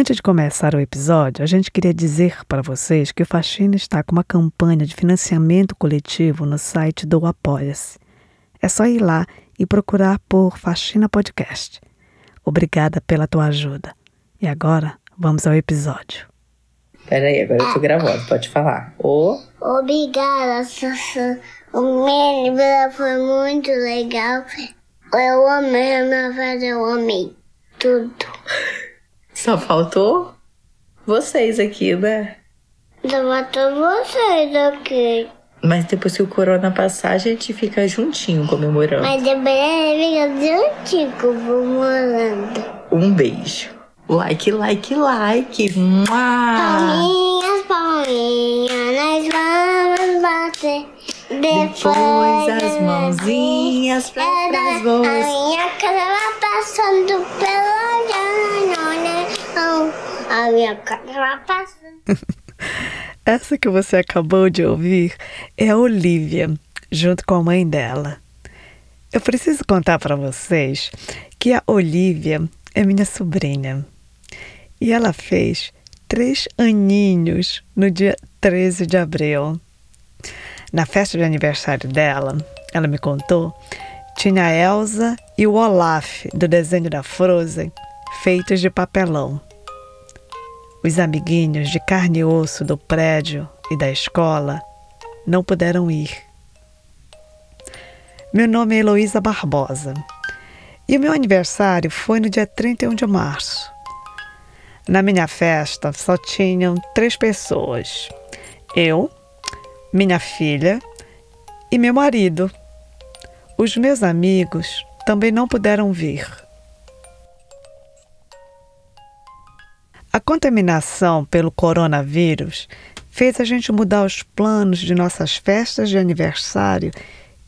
Antes de começar o episódio, a gente queria dizer para vocês que o Faxina está com uma campanha de financiamento coletivo no site do Apoia-se. É só ir lá e procurar por Faxina Podcast. Obrigada pela tua ajuda. E agora, vamos ao episódio. Peraí, agora eu tô gravando, pode falar. O... Obrigada, Sussu. O meu foi muito legal. Eu amei a minha festa, eu amei tudo. Só faltou vocês aqui, né? Só faltou vocês aqui. Mas depois que o corona passar, a gente fica juntinho comemorando. Mas depois fica juntinho comemorando. Um beijo. Like, like, like. Palminhas, palminhas, nós vamos bater. Depois as mãozinhas pra A trás vão. minha casa vai passando pela. A minha passando. Essa que você acabou de ouvir é a Olivia, junto com a mãe dela. Eu preciso contar para vocês que a Olivia é minha sobrinha. E ela fez três aninhos no dia 13 de abril. Na festa de aniversário dela, ela me contou, tinha a Elsa e o Olaf do desenho da Frozen feitos de papelão. Os amiguinhos de carne e osso do prédio e da escola não puderam ir. Meu nome é Heloísa Barbosa e o meu aniversário foi no dia 31 de março. Na minha festa só tinham três pessoas: eu, minha filha e meu marido. Os meus amigos também não puderam vir. A contaminação pelo coronavírus fez a gente mudar os planos de nossas festas de aniversário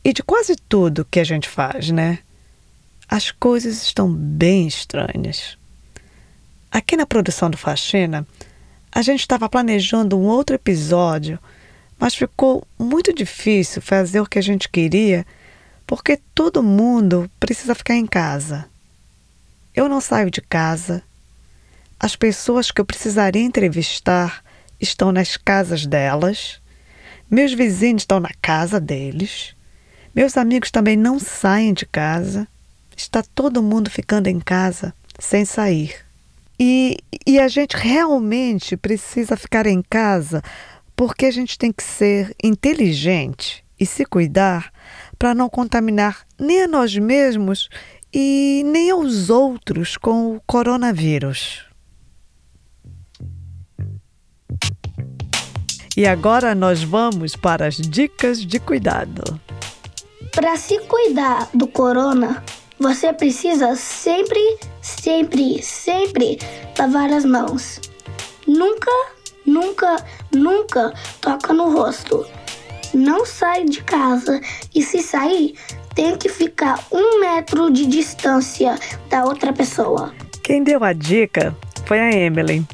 e de quase tudo que a gente faz, né? As coisas estão bem estranhas. Aqui na produção do Faxina, a gente estava planejando um outro episódio, mas ficou muito difícil fazer o que a gente queria porque todo mundo precisa ficar em casa. Eu não saio de casa. As pessoas que eu precisaria entrevistar estão nas casas delas. Meus vizinhos estão na casa deles. Meus amigos também não saem de casa. Está todo mundo ficando em casa sem sair. E, e a gente realmente precisa ficar em casa porque a gente tem que ser inteligente e se cuidar para não contaminar nem a nós mesmos e nem aos outros com o coronavírus. E agora nós vamos para as dicas de cuidado. Para se cuidar do corona, você precisa sempre, sempre, sempre lavar as mãos. Nunca, nunca, nunca toca no rosto. Não sai de casa e se sair, tem que ficar um metro de distância da outra pessoa. Quem deu a dica foi a Emily.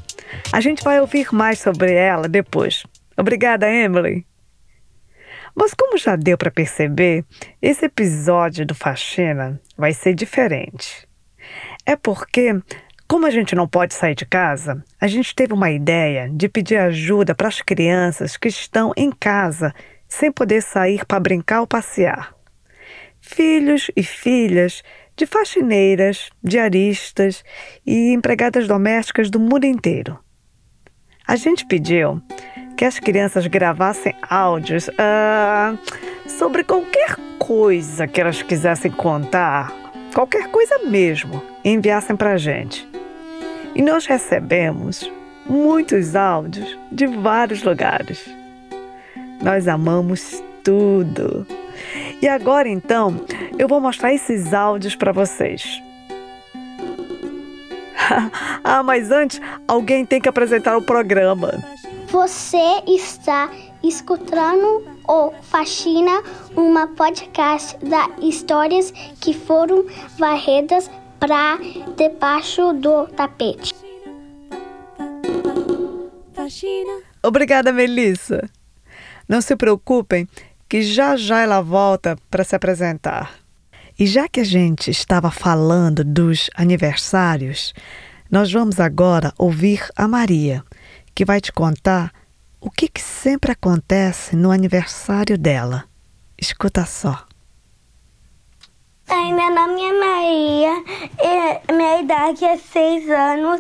A gente vai ouvir mais sobre ela depois. Obrigada, Emily. Mas como já deu para perceber, esse episódio do Faxina vai ser diferente. É porque, como a gente não pode sair de casa, a gente teve uma ideia de pedir ajuda para as crianças que estão em casa sem poder sair para brincar ou passear. Filhos e filhas de faxineiras, diaristas e empregadas domésticas do mundo inteiro. A gente pediu que as crianças gravassem áudios ah, sobre qualquer coisa que elas quisessem contar, qualquer coisa mesmo, enviassem para a gente. E nós recebemos muitos áudios de vários lugares. Nós amamos tudo. E agora então, eu vou mostrar esses áudios para vocês. ah, mas antes, alguém tem que apresentar o programa. Você está escutando o Faxina, uma podcast da histórias que foram varridas para debaixo do tapete. Obrigada, Melissa. Não se preocupem, que já já ela volta para se apresentar. E já que a gente estava falando dos aniversários, Nós vamos agora ouvir a Maria, que vai te contar o que, que sempre acontece no aniversário dela. Escuta só. Ai, meu nome é Maria, e minha idade é seis anos.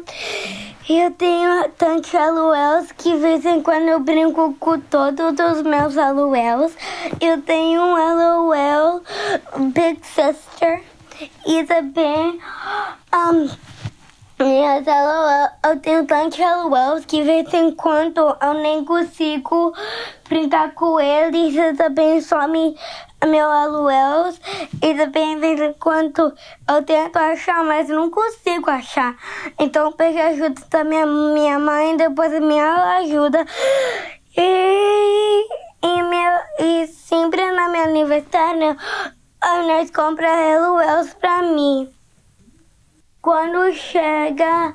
E eu tenho tantos aluelos que de vez em quando eu brinco com todos os meus aluelos. Eu tenho um aluel Big Sister e também um, minhas aluelos, eu tenho tantos aluelos que de vez em quando eu nem consigo brincar com eles. Eu também some meu aluelos e também de vez em quando eu tento achar, mas não consigo achar. Então eu peguei ajuda da minha, minha mãe, depois a minha ajuda. E, e, meu, e sempre no meu aniversário, nós compramos aluelos pra mim. Quando chega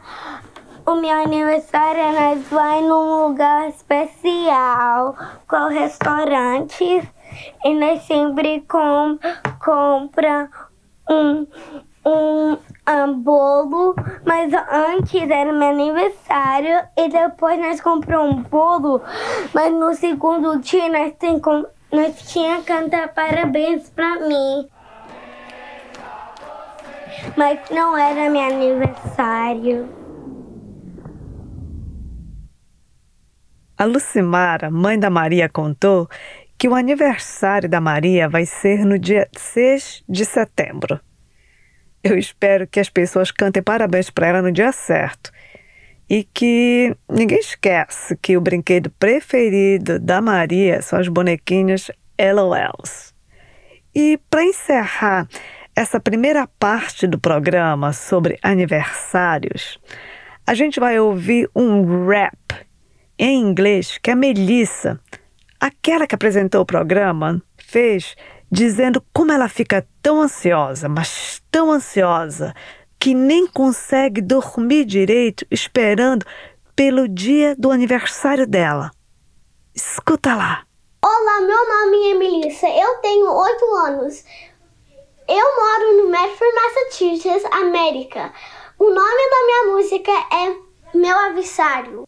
o meu aniversário, nós vai num lugar especial, com restaurantes e nós sempre com, compra um, um, um bolo, mas antes era meu aniversário e depois nós compramos um bolo, mas no segundo dia nós, tem, nós tinha cantar parabéns pra mim. Mas não era meu aniversário. A Lucimara, mãe da Maria, contou que o aniversário da Maria vai ser no dia 6 de setembro. Eu espero que as pessoas cantem parabéns para ela no dia certo. E que ninguém esquece que o brinquedo preferido da Maria são as bonequinhas LOLs. E para encerrar essa primeira parte do programa sobre aniversários, a gente vai ouvir um rap em inglês que a Melissa aquela que apresentou o programa, fez dizendo como ela fica tão ansiosa, mas tão ansiosa, que nem consegue dormir direito esperando pelo dia do aniversário dela. Escuta lá. Olá, meu nome é Melissa, eu tenho oito anos. Eu moro no Medford, Massachusetts, América. O nome da minha música é Meu Avissário.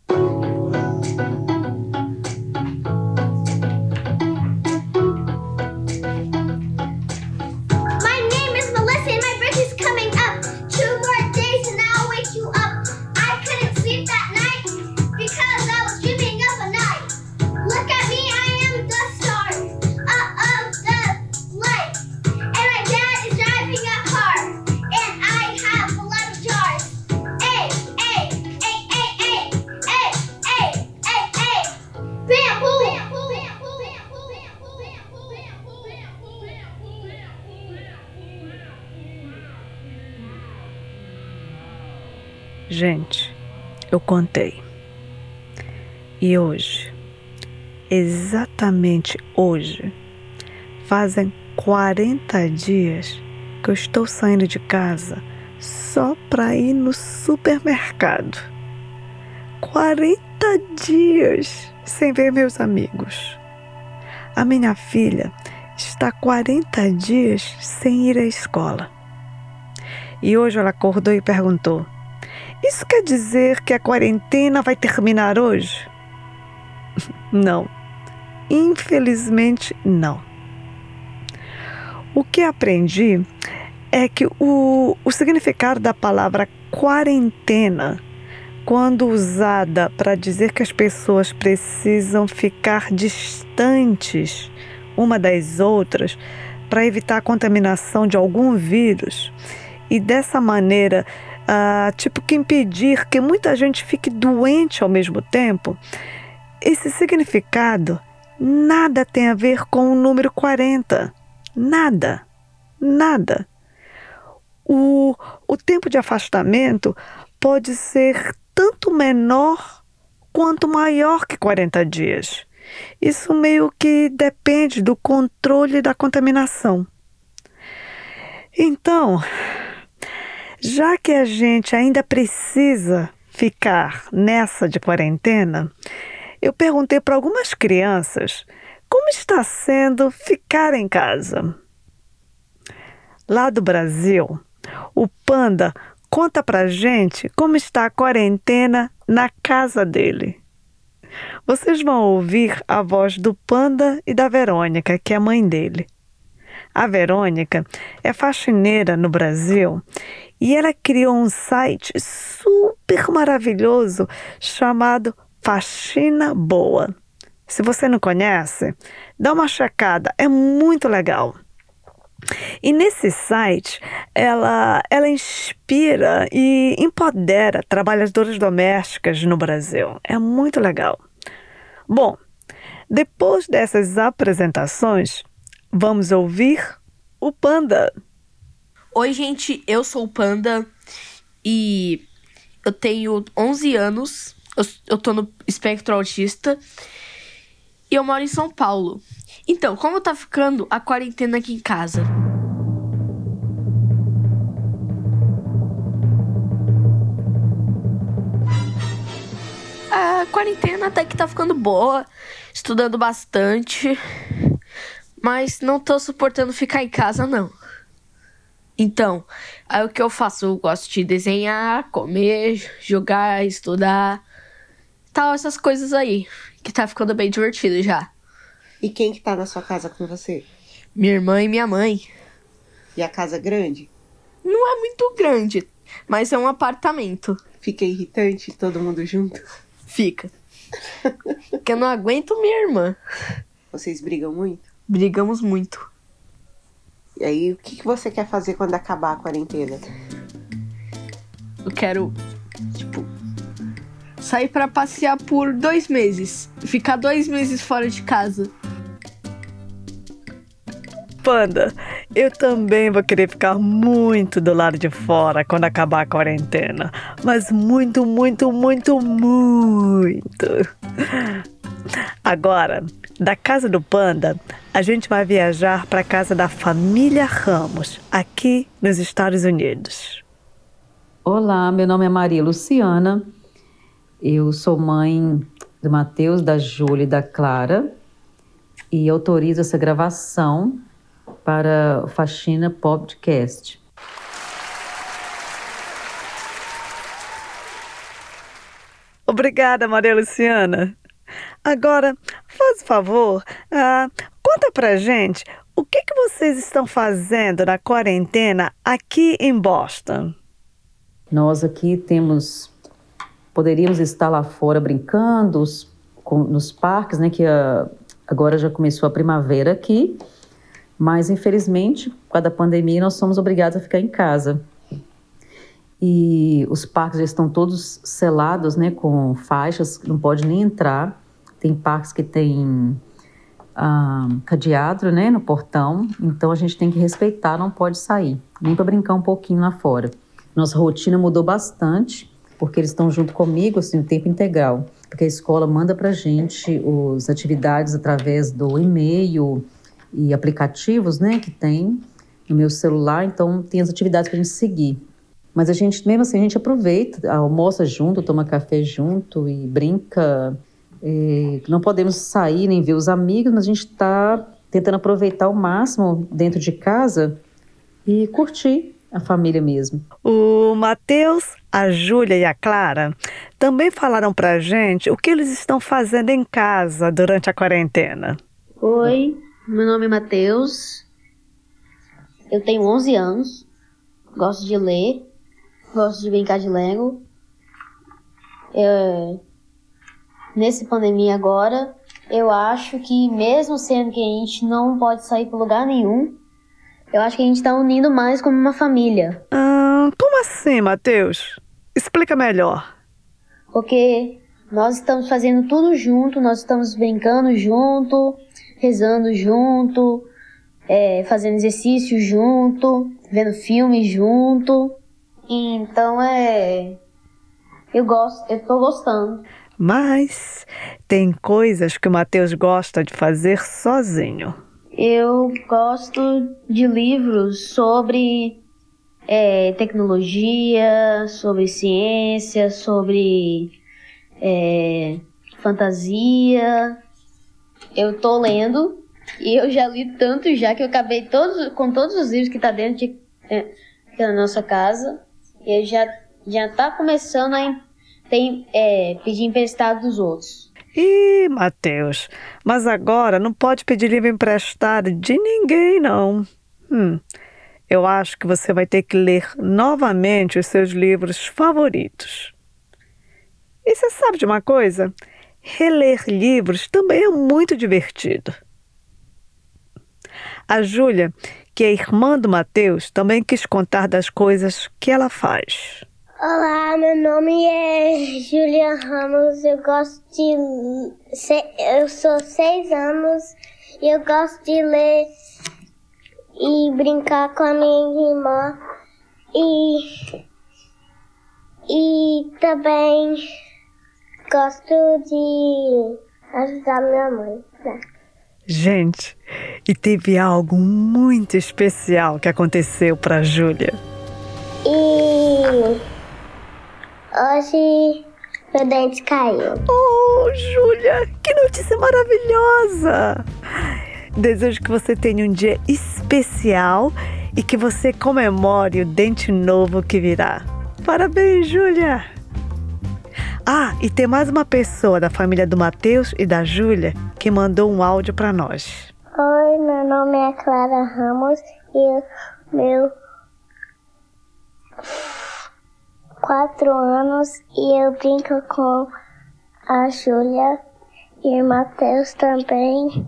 Gente, eu contei. E hoje, exatamente hoje, fazem 40 dias que eu estou saindo de casa só para ir no supermercado. 40 dias sem ver meus amigos. A minha filha está 40 dias sem ir à escola. E hoje ela acordou e perguntou: isso quer dizer que a quarentena vai terminar hoje? Não. Infelizmente, não. O que aprendi é que o, o significado da palavra quarentena, quando usada para dizer que as pessoas precisam ficar distantes uma das outras para evitar a contaminação de algum vírus, e dessa maneira uh, tipo que impedir que muita gente fique doente ao mesmo tempo, esse significado nada tem a ver com o número 40. Nada. Nada. O, o tempo de afastamento pode ser tanto menor quanto maior que 40 dias. Isso meio que depende do controle da contaminação. Então, já que a gente ainda precisa ficar nessa de quarentena, eu perguntei para algumas crianças como está sendo ficar em casa. Lá do Brasil, o Panda conta pra gente como está a quarentena na casa dele. Vocês vão ouvir a voz do Panda e da Verônica, que é a mãe dele. A Verônica é faxineira no Brasil e ela criou um site super maravilhoso chamado Faxina Boa. Se você não conhece, dá uma checada, é muito legal. E nesse site, ela, ela inspira e empodera trabalhadoras domésticas no Brasil. É muito legal. Bom, depois dessas apresentações, vamos ouvir o Panda. Oi, gente, eu sou o Panda e eu tenho 11 anos. Eu, tô no espectro autista e eu moro em São Paulo. Então, como tá ficando a quarentena aqui em casa? A quarentena até que tá ficando boa, estudando bastante, mas não tô suportando ficar em casa não. Então, aí o que eu faço? Eu gosto de desenhar, comer, jogar, estudar, tal, essas coisas aí, que tá ficando bem divertido já. E quem que tá na sua casa com você? Minha irmã e minha mãe. E a casa é grande? Não é muito grande, mas é um apartamento. Fica irritante todo mundo junto? Fica. Porque eu não aguento minha irmã. Vocês brigam muito? Brigamos muito. E aí, o que, que você quer fazer quando acabar a quarentena? Eu quero, tipo, sair para passear por dois meses. Ficar dois meses fora de casa. Panda, eu também vou querer ficar muito do lado de fora quando acabar a quarentena. Mas muito, muito, muito, muito. Agora, da casa do Panda, a gente vai viajar para a casa da família Ramos, aqui nos Estados Unidos. Olá, meu nome é Maria Luciana. Eu sou mãe do Matheus, da Júlia e da Clara e autorizo essa gravação para o Faxina Podcast. Obrigada, Maria Luciana. Agora, faz favor, uh, conta pra gente o que, que vocês estão fazendo na quarentena aqui em Boston. Nós aqui temos, poderíamos estar lá fora brincando os, com, nos parques, né? Que a, agora já começou a primavera aqui, mas infelizmente, por causa da pandemia, nós somos obrigados a ficar em casa. E os parques já estão todos selados, né, com faixas, não pode nem entrar. Tem parques que tem ah, cadeado, né, no portão, então a gente tem que respeitar, não pode sair, nem para brincar um pouquinho lá fora. Nossa rotina mudou bastante, porque eles estão junto comigo, assim, o tempo integral. Porque a escola manda para gente as atividades através do e-mail e aplicativos, né, que tem no meu celular, então tem as atividades para a gente seguir. Mas a gente, mesmo assim, a gente aproveita, almoça junto, toma café junto e brinca. E não podemos sair nem ver os amigos, mas a gente está tentando aproveitar o máximo dentro de casa e curtir a família mesmo. O Matheus, a Júlia e a Clara também falaram pra gente o que eles estão fazendo em casa durante a quarentena. Oi, meu nome é Matheus. Eu tenho 11 anos. Gosto de ler. Gosto de brincar de Lego. É... Nesse pandemia agora, eu acho que mesmo sendo que a gente não pode sair para lugar nenhum, eu acho que a gente está unindo mais como uma família. Ah, como assim, Matheus? Explica melhor. Porque nós estamos fazendo tudo junto, nós estamos brincando junto, rezando junto, é, fazendo exercício junto, vendo filme junto. Então é. Eu gosto, eu tô gostando. Mas tem coisas que o Matheus gosta de fazer sozinho. Eu gosto de livros sobre é, tecnologia, sobre ciência, sobre é, fantasia. Eu tô lendo e eu já li tanto já que eu acabei todos, com todos os livros que tá dentro de, é, da nossa casa. eu já, já tá começando a tem, é, pedir emprestado dos outros. Ih, Matheus, mas agora não pode pedir livro emprestado de ninguém, não. Hum, eu acho que você vai ter que ler novamente os seus livros favoritos. E você sabe de uma coisa? Reler livros também é muito divertido. A Júlia, que é irmã do Matheus, também quis contar das coisas que ela faz. Olá, meu nome é Julia Ramos. Eu gosto de. Eu sou seis anos e eu gosto de ler e brincar com a minha irmã e. E também gosto de ajudar minha mãe. Né? Gente, e teve algo muito especial que aconteceu para Júlia. E Hoje meu dente caiu. Oh, Júlia, que notícia maravilhosa! Desejo que você tenha um dia especial e que você comemore o dente novo que virá. Parabéns, Júlia! Ah, e tem mais uma pessoa da família do Matheus e da Júlia que mandou um áudio para nós. Oi, meu nome é Clara Ramos e meu quatro anos e eu brinco com a Júlia e o Matheus também.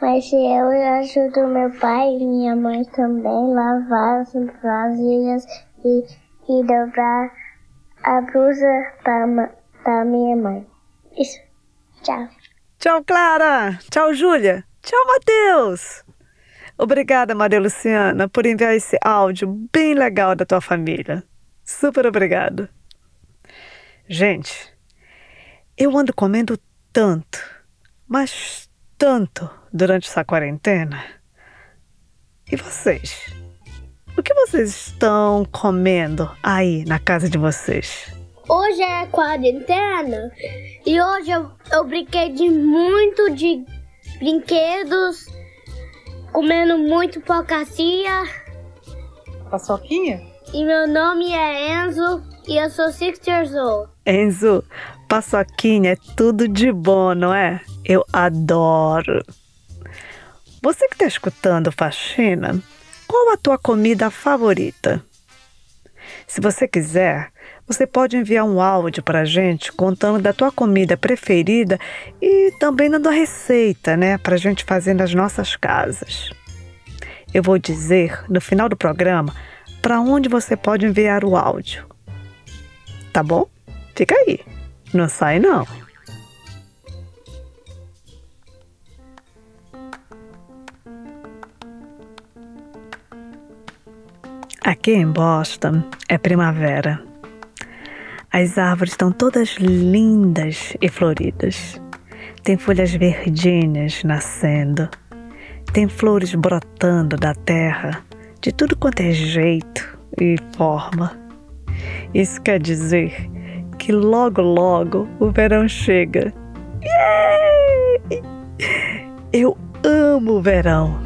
Mas eu ajudo meu pai e minha mãe também lavar as vasilhas e, e dobrar a blusa da minha mãe. Isso. Tchau. Tchau, Clara. Tchau, Júlia. Tchau, Matheus. Obrigada, Maria Luciana, por enviar esse áudio bem legal da tua família. Super obrigado. Gente, eu ando comendo tanto, mas tanto durante essa quarentena. E vocês? O que vocês estão comendo aí na casa de vocês? Hoje é quarentena e hoje eu, eu brinquei de muito de brinquedos, comendo muito pocacia. Paçoquinha? E meu nome é Enzo e eu sou 6 years old. Enzo, paçoquinha é tudo de bom, não é? Eu adoro. Você que está escutando Faxina, qual a tua comida favorita? Se você quiser, você pode enviar um áudio para a gente contando da tua comida preferida e também dando a receita, né, para a gente fazer nas nossas casas. Eu vou dizer no final do programa para onde você pode enviar o áudio. Tá bom? Fica aí. Não sai não. Aqui em Boston é primavera. As árvores estão todas lindas e floridas. Tem folhas verdinhas nascendo. Tem flores brotando da terra de tudo quanto é jeito e forma. Isso quer dizer que logo, logo o verão chega. Yay! Eu amo o verão.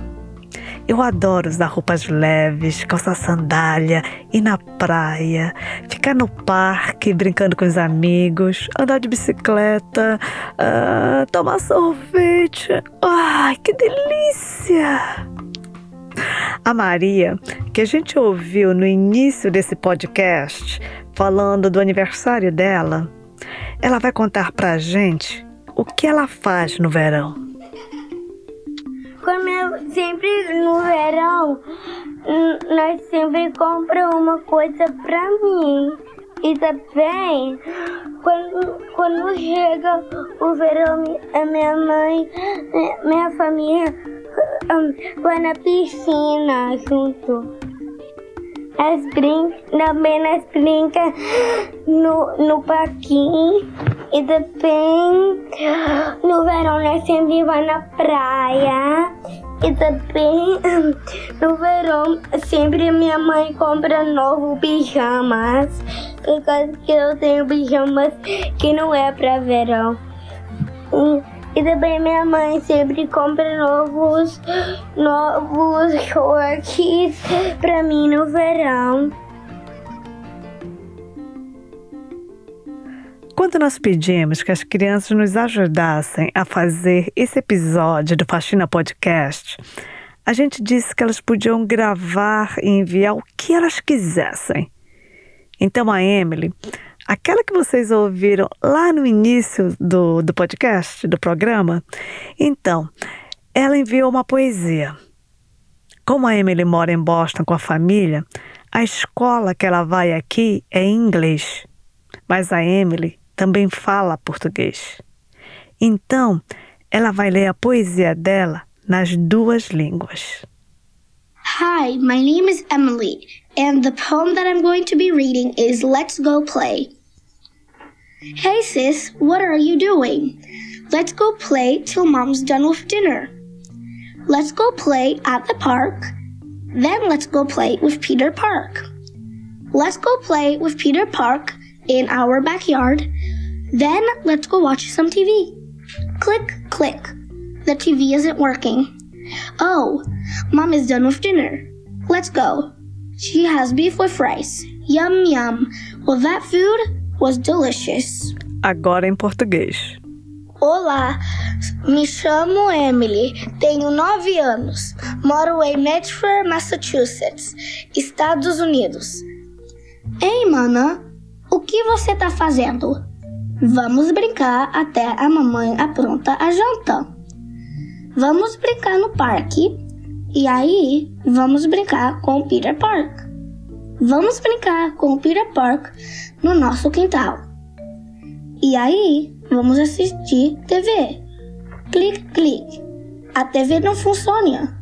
Eu adoro usar roupas leves, calçar sandália, ir na praia, ficar no parque brincando com os amigos, andar de bicicleta, uh, tomar sorvete. Ai, que delícia! A Maria, que a gente ouviu no início desse podcast, falando do aniversário dela, ela vai contar pra gente o que ela faz no verão. Como eu sempre no verão, nós sempre compramos uma coisa pra mim. E também, quando, quando chega o verão, a minha mãe, minha família vai na piscina junto. As brin também nós brinca no, no parquinho e também no verão nós sempre vai na praia. E também no verão sempre minha mãe compra novos pijamas. Por causa que eu tenho pijamas que não é pra verão. E, e também minha mãe sempre compra novos, novos shorts para mim no verão. Quando nós pedimos que as crianças nos ajudassem a fazer esse episódio do Faxina Podcast, a gente disse que elas podiam gravar e enviar o que elas quisessem. Então a Emily aquela que vocês ouviram lá no início do, do podcast, do programa, então, ela enviou uma poesia. Como a Emily mora em Boston com a família, a escola que ela vai aqui é em inglês, mas a Emily também fala português. Então, ela vai ler a poesia dela nas duas línguas. Hi, my name is Emily, and the poem that I'm going to be reading is Let's Go Play. Hey sis, what are you doing? Let's go play till mom's done with dinner. Let's go play at the park. Then let's go play with Peter Park. Let's go play with Peter Park in our backyard. Then let's go watch some TV. Click, click. The TV isn't working. Oh, mom is done with dinner. Let's go. She has beef with rice. Yum, yum. Well, that food was delicious. Agora em português. Olá, me chamo Emily, tenho nove anos, moro em Medford, Massachusetts, Estados Unidos. Ei, mana, o que você tá fazendo? Vamos brincar até a mamãe apronta a janta. Vamos brincar no parque e aí vamos brincar com o Peter Park. Vamos brincar com o Peter Park no nosso quintal. E aí vamos assistir TV. Clique, clique. A TV não funciona.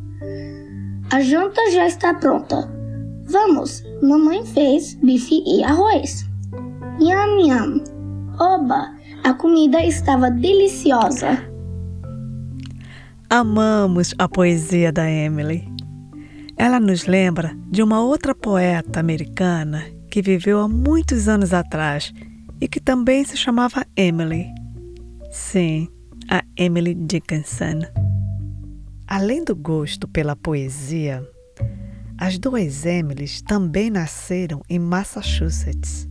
A janta já está pronta. Vamos, mamãe fez bife e arroz. Yum, yum. Oba, a comida estava deliciosa. Amamos a poesia da Emily. Ela nos lembra de uma outra poeta americana que viveu há muitos anos atrás e que também se chamava Emily. Sim, a Emily Dickinson. Além do gosto pela poesia, as duas Emilys também nasceram em Massachusetts.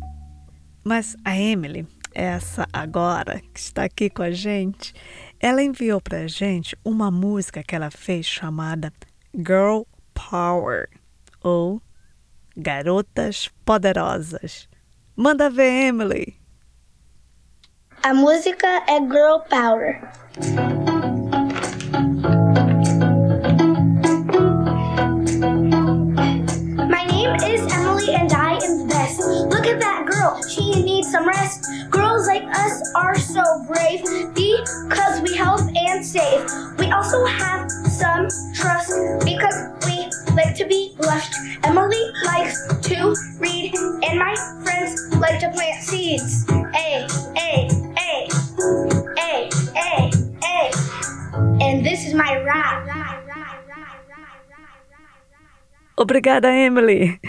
Mas a Emily, essa agora que está aqui com a gente, ela enviou para a gente uma música que ela fez chamada Girl Power ou Garotas Poderosas. Manda ver, Emily. A música é Girl Power. Obrigada, Emily.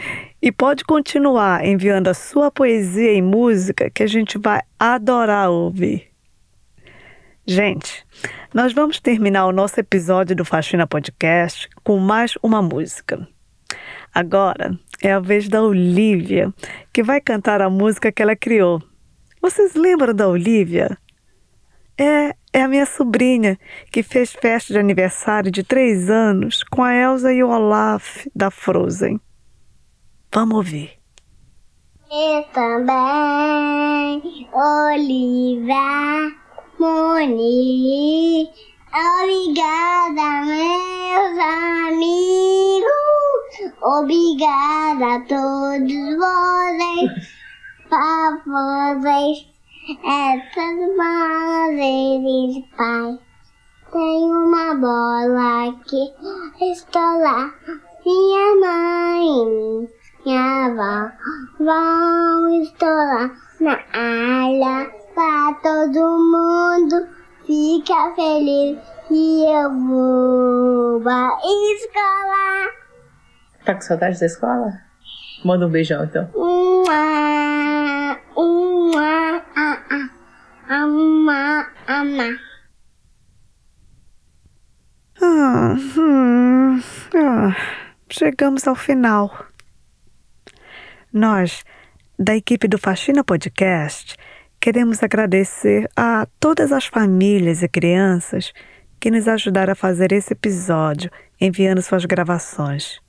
E pode continuar enviando a sua poesia e música que a gente vai adorar ouvir. Gente, nós vamos terminar o nosso episódio do Faxina Podcast com mais uma música. Agora é a vez da Olivia, que vai cantar a música que ela criou. Vocês lembram da Olivia? É, é a minha sobrinha que fez festa de aniversário de três anos com a Elsa e o Olaf da Frozen. Vamos ouvir. Eu também, Olivia, Moni. Obrigada, meus amigos. Obrigada a todos vocês. Para vocês, essas maravilhas, pai. Tem uma bola aqui, estou lá. Minha mãe, minha avó vão estourar na área para todo mundo ficar feliz e eu vou pra escola. Tá com saudade da escola? Manda um beijão então. Uma, uma, a, a, ama, ama. Ah, hum, ah, chegamos ao final. Nós, da equipe do Faxina Podcast, queremos agradecer a todas as famílias e crianças que nos ajudaram a fazer esse episódio, enviando suas gravações.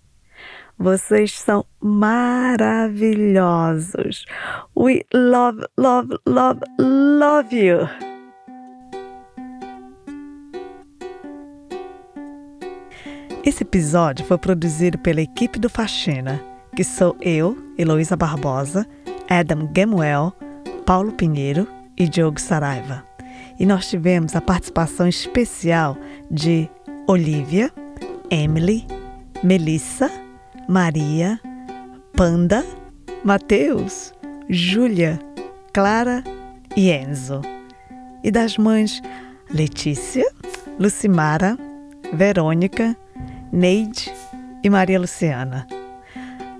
Vocês são maravilhosos. We love, love, love, love you. Esse episódio foi produzido pela equipe do Faxina, que sou eu, Heloísa Barbosa, Adam Gamuel, Paulo Pinheiro e Diogo Saraiva. E nós tivemos a participação especial de Olivia, Emily, Melissa, Maria, Panda, Mateus, Júlia, Clara e Enzo. E das mães Letícia, Lucimara, Verônica, Neide e Maria Luciana.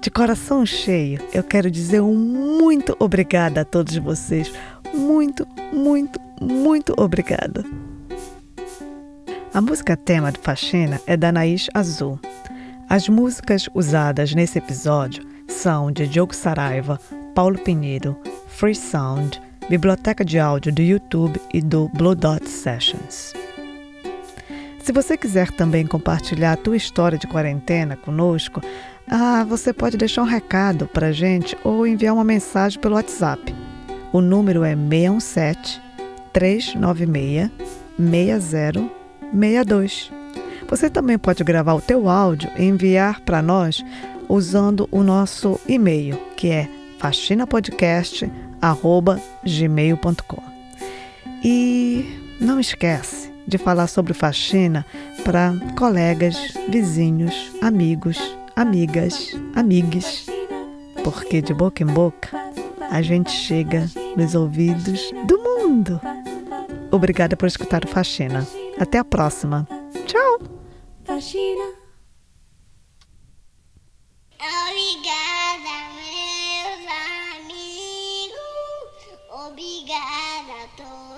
De coração cheio, eu quero dizer um muito obrigada a todos vocês. Muito, muito, muito obrigada. A música tema de Faxina é da Naís Azul. As músicas usadas nesse episódio são de Diogo Saraiva, Paulo Pinheiro, Free Sound, biblioteca de áudio do YouTube e do Blue Dot Sessions. Se você quiser também compartilhar a tua história de quarentena conosco, ah, você pode deixar um recado para a gente ou enviar uma mensagem pelo WhatsApp. O número é 617 396 6062. Você também pode gravar o teu áudio e enviar para nós usando o nosso e-mail, que é faxinapodcast@gmail.com. E não esquece de falar sobre faxina para colegas, vizinhos, amigos, amigas, amigues, porque de boca em boca a gente chega nos ouvidos do mundo. Obrigada por escutar o Faxina. Até a próxima. Tchau! Obrigado, Obrigada, meus amigos. Obrigada a todos.